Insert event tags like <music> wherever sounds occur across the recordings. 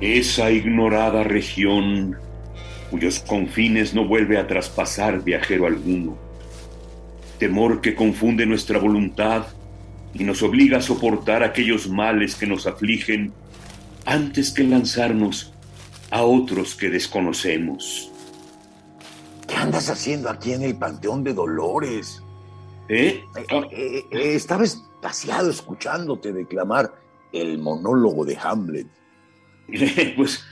Esa ignorada región cuyos confines no vuelve a traspasar viajero alguno. Temor que confunde nuestra voluntad y nos obliga a soportar aquellos males que nos afligen antes que lanzarnos a otros que desconocemos. ¿Qué andas haciendo aquí en el Panteón de Dolores? ¿Eh? Eh, eh, eh, estaba espaciado escuchándote declamar el monólogo de Hamlet. <laughs> pues,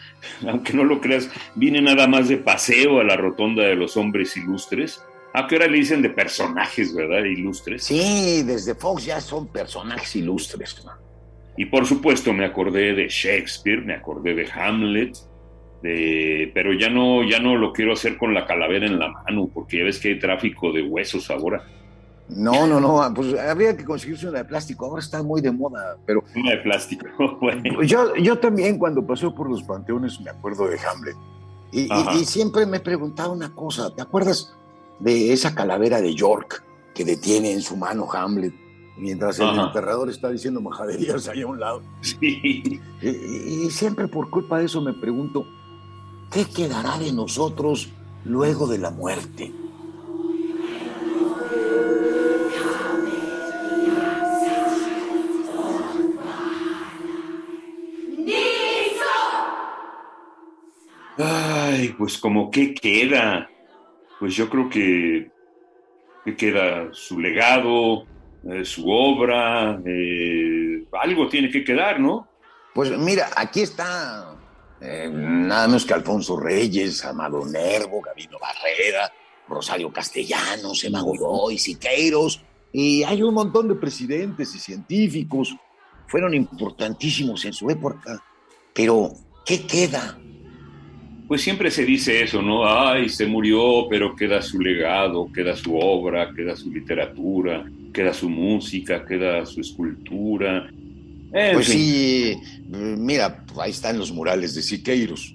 aunque no lo creas, vine nada más de paseo a la rotonda de los hombres ilustres. ¿A qué hora le dicen de personajes, verdad? Ilustres. Sí, desde Fox ya son personajes ilustres. ¿no? Y por supuesto me acordé de Shakespeare, me acordé de Hamlet, de... pero ya no, ya no lo quiero hacer con la calavera en la mano, porque ya ves que hay tráfico de huesos ahora. No, no, no, pues habría que conseguirse una de plástico. Ahora está muy de moda, pero Una de plástico. <laughs> bueno. Pues yo, yo también cuando paseo por los panteones me acuerdo de Hamlet. Y, y- Ajá. y siempre me preguntaba una cosa, ¿te acuerdas de esa calavera de York que detiene en su mano Hamlet mientras el Ajá. enterrador está diciendo majaderías ahí a un lado? Sí. Y siempre por culpa de eso me pregunto, ¿qué quedará de nosotros luego de la muerte? Pues como qué queda. Pues yo creo que, que queda su legado, eh, su obra, eh, algo tiene que quedar, ¿no? Pues mira, aquí está eh, nada menos que Alfonso Reyes, Amado Nervo, Gabino Barrera, Rosario Castellanos, Emma Godoy, Siqueiros, y hay un montón de presidentes y científicos. Fueron importantísimos en su época, pero ¿qué queda? Pues siempre se dice eso, ¿no? Ay, se murió, pero queda su legado, queda su obra, queda su literatura, queda su música, queda su escultura. En Pues fin, sí, eh, mira, ahí están los murales de Siqueiros.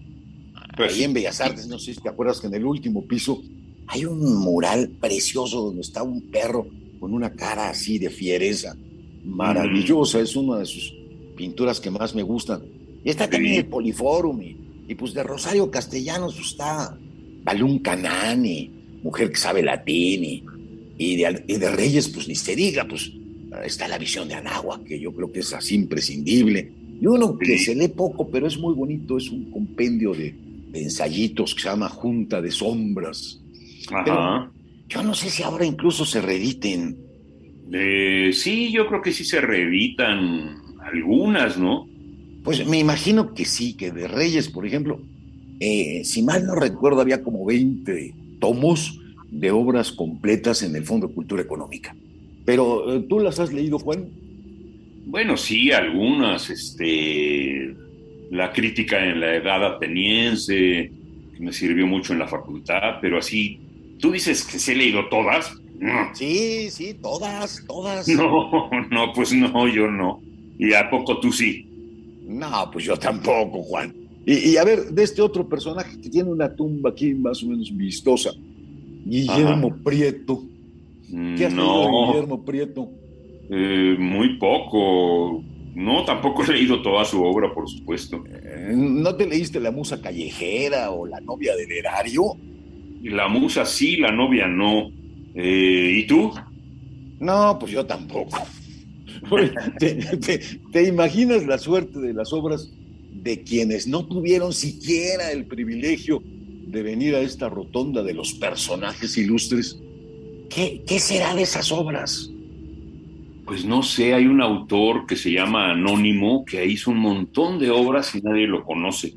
Pues ahí en Bellas Artes, no sé si te acuerdas que en el último piso hay un mural precioso donde está un perro con una cara así de fiereza. Maravillosa, es una de sus pinturas que más me gustan. Y está también Sí. el Poliforum y, y pues de Rosario Castellanos pues, está Balún Canani, mujer que sabe latín y, y de, y de Reyes pues ni se diga, pues está la visión de Anáhuac, que yo creo que es así imprescindible. Y uno que se lee poco, pero es muy bonito, es un compendio de, de ensayitos que se llama Junta de Sombras. ajá. Yo no sé si ahora incluso se reediten. Eh, sí, yo creo que sí se reeditan algunas, ¿no? Pues me imagino que sí, que de Reyes, por ejemplo, eh, si mal no recuerdo, había como 20 tomos de obras completas en el Fondo de Cultura Económica. Pero eh, tú las has leído, Juan. Bueno, sí, algunas, este, la crítica en la edad ateniense, que me sirvió mucho en la facultad, pero así, tú dices que se he leído todas. No, Sí, sí, todas, todas. <laughs> no, no, pues no, yo no. ¿Y a poco tú sí? No, pues yo tampoco, Juan. Y, y a ver, de este otro personaje que tiene una tumba aquí más o menos vistosa, Guillermo Prieto. ¿Qué has leído de Guillermo Prieto? eh, muy poco. No, tampoco he leído toda su obra, por supuesto. Eh, ¿No te leíste La Musa Callejera o La Novia del Erario? La musa sí, la novia no. Eh, ¿Y tú? No, pues yo tampoco. ¿Te, te- te imaginas la suerte de las obras de quienes no tuvieron siquiera el privilegio de venir a esta rotonda de los personajes ilustres? ¿Qué, qué será de esas obras? Pues no sé, hay un autor que se llama Anónimo que hizo un montón de obras y nadie lo conoce.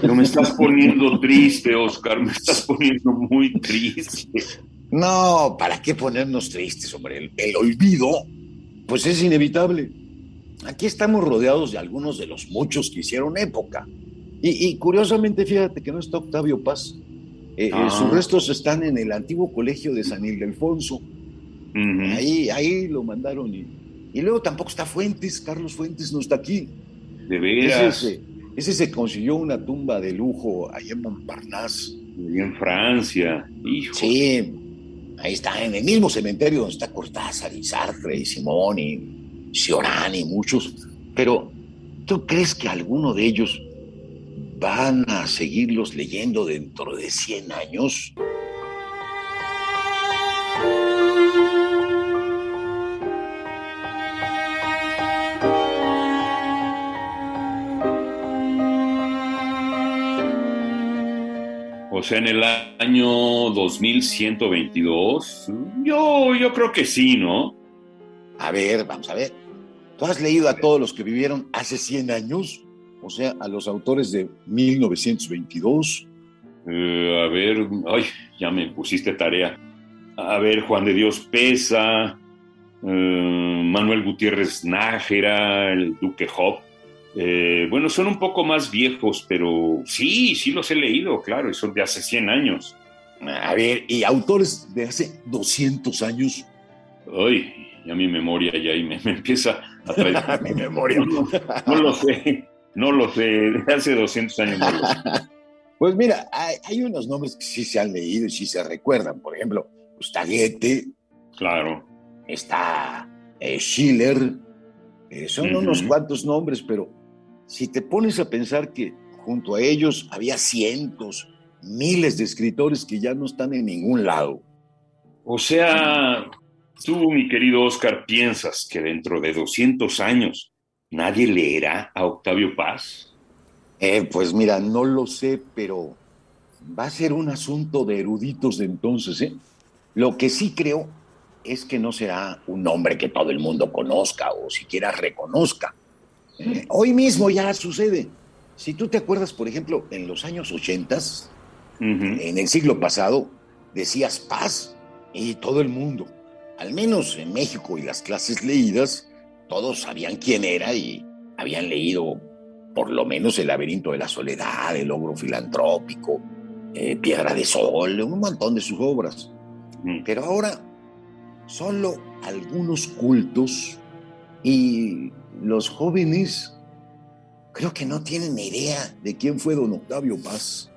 Pero me estás poniendo triste, Oscar, me estás poniendo muy triste. No, ¿para qué ponernos tristes, hombre? El, el olvido, pues es inevitable. aquí estamos rodeados de algunos de los muchos que hicieron época. Y, curiosamente, fíjate que no está Octavio Paz. Eh, eh, ah. sus restos están en el antiguo colegio de San Ildefonso. ahí, ahí lo mandaron. Y, luego tampoco está Fuentes, Carlos Fuentes no está aquí. De veras. Ese, se consiguió una tumba de lujo ahí en Montparnasse. en Francia. Hijo. Sí, ahí está, en el mismo cementerio donde está Cortázar y Sartre y Simón y Ciorán y muchos. Pero, ¿tú crees que alguno de ellos van a seguirlos leyendo dentro de 100 años? O sea, en el año 2122, yo, yo creo que sí, ¿no? A ver, vamos a ver. ¿Tú has leído a todos los que vivieron hace 100 años? o sea, a los autores de 1922. Eh, a ver, ay, ya me pusiste tarea. A ver, Juan de Dios Pesa, eh, Manuel Gutiérrez Nájera, el Duque Hop. Eh, bueno, son un poco más viejos, pero sí, sí los he leído, claro, y son de hace 100 años. A ver, ¿y autores de hace 200 años? Ay, ya mi memoria ya ahí me, empieza a traer. <laughs> mi memoria. no, lo sé. No lo sé, de hace 200 años Pues mira, hay, unos nombres que sí se han leído y sí se recuerdan. Por ejemplo, Gustaguete. Claro. Está eh, Schiller. Eh, son unos cuantos nombres, pero si te pones a pensar que junto a ellos había cientos, miles de escritores que ya no están en ningún lado. O sea, tú, mi querido Oscar, piensas que dentro de 200 años ¿Nadie leerá a Octavio Paz? Eh, pues mira, no lo sé, pero va a ser un asunto de eruditos de entonces. ¿eh? Lo que sí creo es que no será un nombre que todo el mundo conozca o siquiera reconozca. Hoy mismo ya sucede. Si tú te acuerdas, por ejemplo, en los años 80, en el siglo pasado, decías paz y todo el mundo, al menos en México y las clases leídas, todos sabían quién era y habían leído por lo menos El laberinto de la soledad, El ogro filantrópico, eh, Piedra de Sol, un montón de sus obras. Pero ahora solo algunos cultos y los jóvenes creo que no tienen idea de quién fue don Octavio Paz.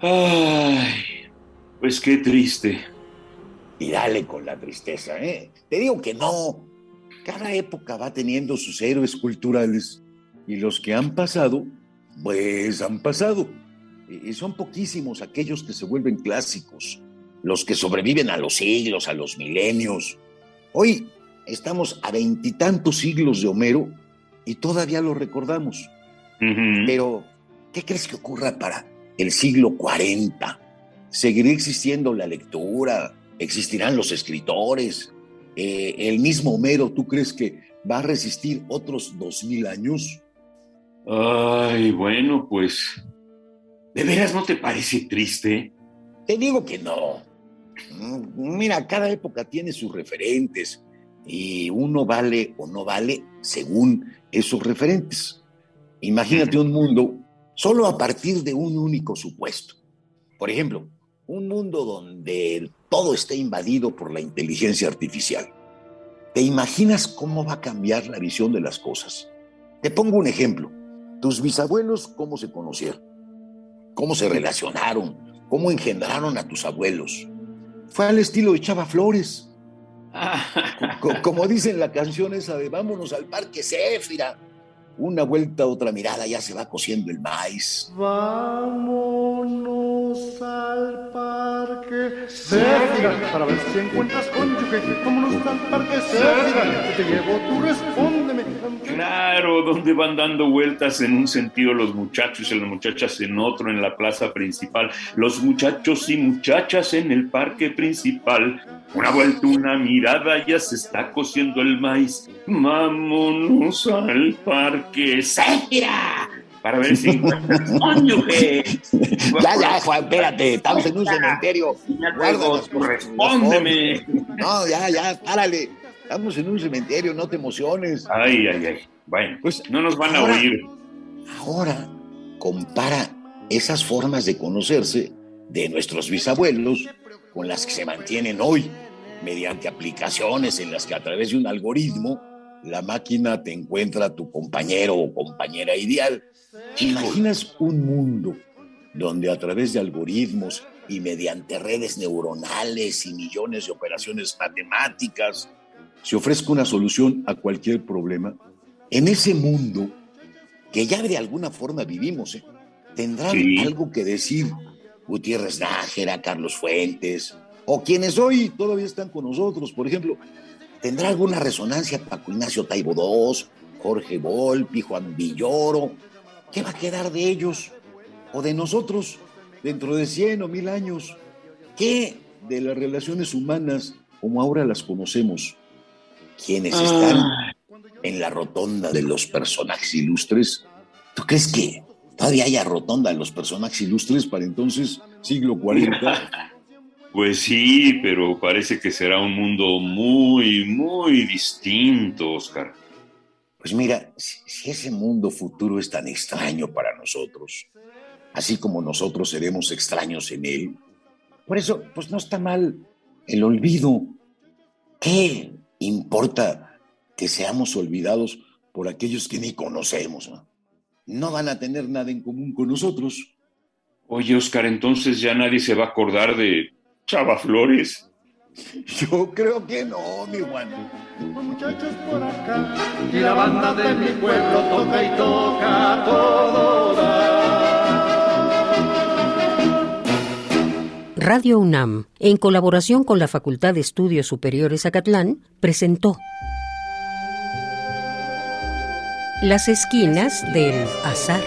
Ay, pues qué triste. Y dale con la tristeza, ¿eh? Te digo que no, cada época va teniendo sus héroes culturales y los que han pasado, pues han pasado. Y son poquísimos aquellos que se vuelven clásicos, los que sobreviven a los siglos, a los milenios. Hoy estamos a veintitantos siglos de Homero y todavía lo recordamos. Pero, ¿qué crees que ocurra para el siglo 40? ¿Seguirá existiendo la lectura? ¿Existirán los escritores? Eh, el mismo Homero, ¿tú crees que va a resistir otros dos mil años? Ay, bueno, pues, ¿de veras no te parece triste? Te digo que no. Mm, mira, cada época tiene sus referentes y uno vale o no vale según esos referentes. Imagínate un mundo solo a partir de un único supuesto. Por ejemplo, un mundo donde todo esté invadido por la inteligencia artificial. ¿Te imaginas cómo va a cambiar la visión de las cosas? Te pongo un ejemplo. Tus bisabuelos, ¿cómo se conocieron? ¿Cómo se relacionaron? ¿Cómo engendraron a tus abuelos? Fue al estilo de Chava Flores. Como dice en la canción esa de Vámonos al Parque Céfira. Una vuelta, otra mirada, ya se va cociendo el maíz. Vámonos al parque para ver si encuentras cónyuge. Vámonos al parque Céfira, te llevo, tú respóndeme. Claro, donde van dando vueltas en un sentido los muchachos y las muchachas en otro en la plaza principal. Los muchachos y muchachas en el parque principal. Una vuelta, una mirada, ya se está cociendo el maíz. Vámonos al parque Céfira para ver si cónyuge. Ya, ya, Juan, espérate, estamos en un cementerio. Guárdanos, respóndeme. No, ya, ya, párale. Estamos en un cementerio, no te emociones. Ay, ay, ay. Bueno, pues no nos van a oír. Ahora, compara esas formas de conocerse de nuestros bisabuelos con las que se mantienen hoy, mediante aplicaciones en las que a través de un algoritmo la máquina te encuentra a tu compañero o compañera ideal. ¿Te imaginas un mundo donde a través de algoritmos y mediante redes neuronales y millones de operaciones matemáticas se ofrezca una solución a cualquier problema? En ese mundo que ya de alguna forma vivimos, ¿eh? tendrán algo que decir Gutiérrez Nájera, Carlos Fuentes, o quienes hoy todavía están con nosotros, por ejemplo, ¿tendrá alguna resonancia Paco Ignacio Taibo II, Jorge Volpi, Juan Villoro? ¿Qué va a quedar de ellos o de nosotros dentro de 100 o mil años? ¿Qué de las relaciones humanas como ahora las conocemos? ¿Quiénes están en la rotonda de los personajes ilustres? ¿Tú crees que todavía haya rotonda de los personajes ilustres para entonces, siglo 40? <laughs> Pues sí, pero parece que será un mundo muy, muy distinto, Oscar. Pues mira, si ese mundo futuro es tan extraño para nosotros, así como nosotros seremos extraños en él, por eso, pues no está mal el olvido. ¿Qué importa que seamos olvidados por aquellos que ni conocemos? ¿no? no van a tener nada en común con nosotros. Oye, Oscar, entonces ya nadie se va a acordar de Chava Flores. Yo creo que no, mi Juan. muchachos por acá y la banda de mi pueblo toca y toca todo. Radio UNAM, en colaboración con la Facultad de Estudios Superiores Acatlán, presentó Las esquinas del azar.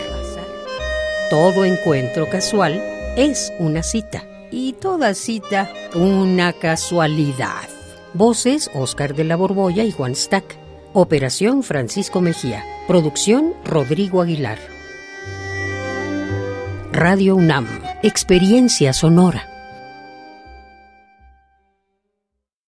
Todo encuentro casual es una cita y toda cita una casualidad. Voces Oscar de la Borbolla y Juan Stack. Operación Francisco Mejía. Producción Rodrigo Aguilar. Radio UNAM. Experiencia sonora.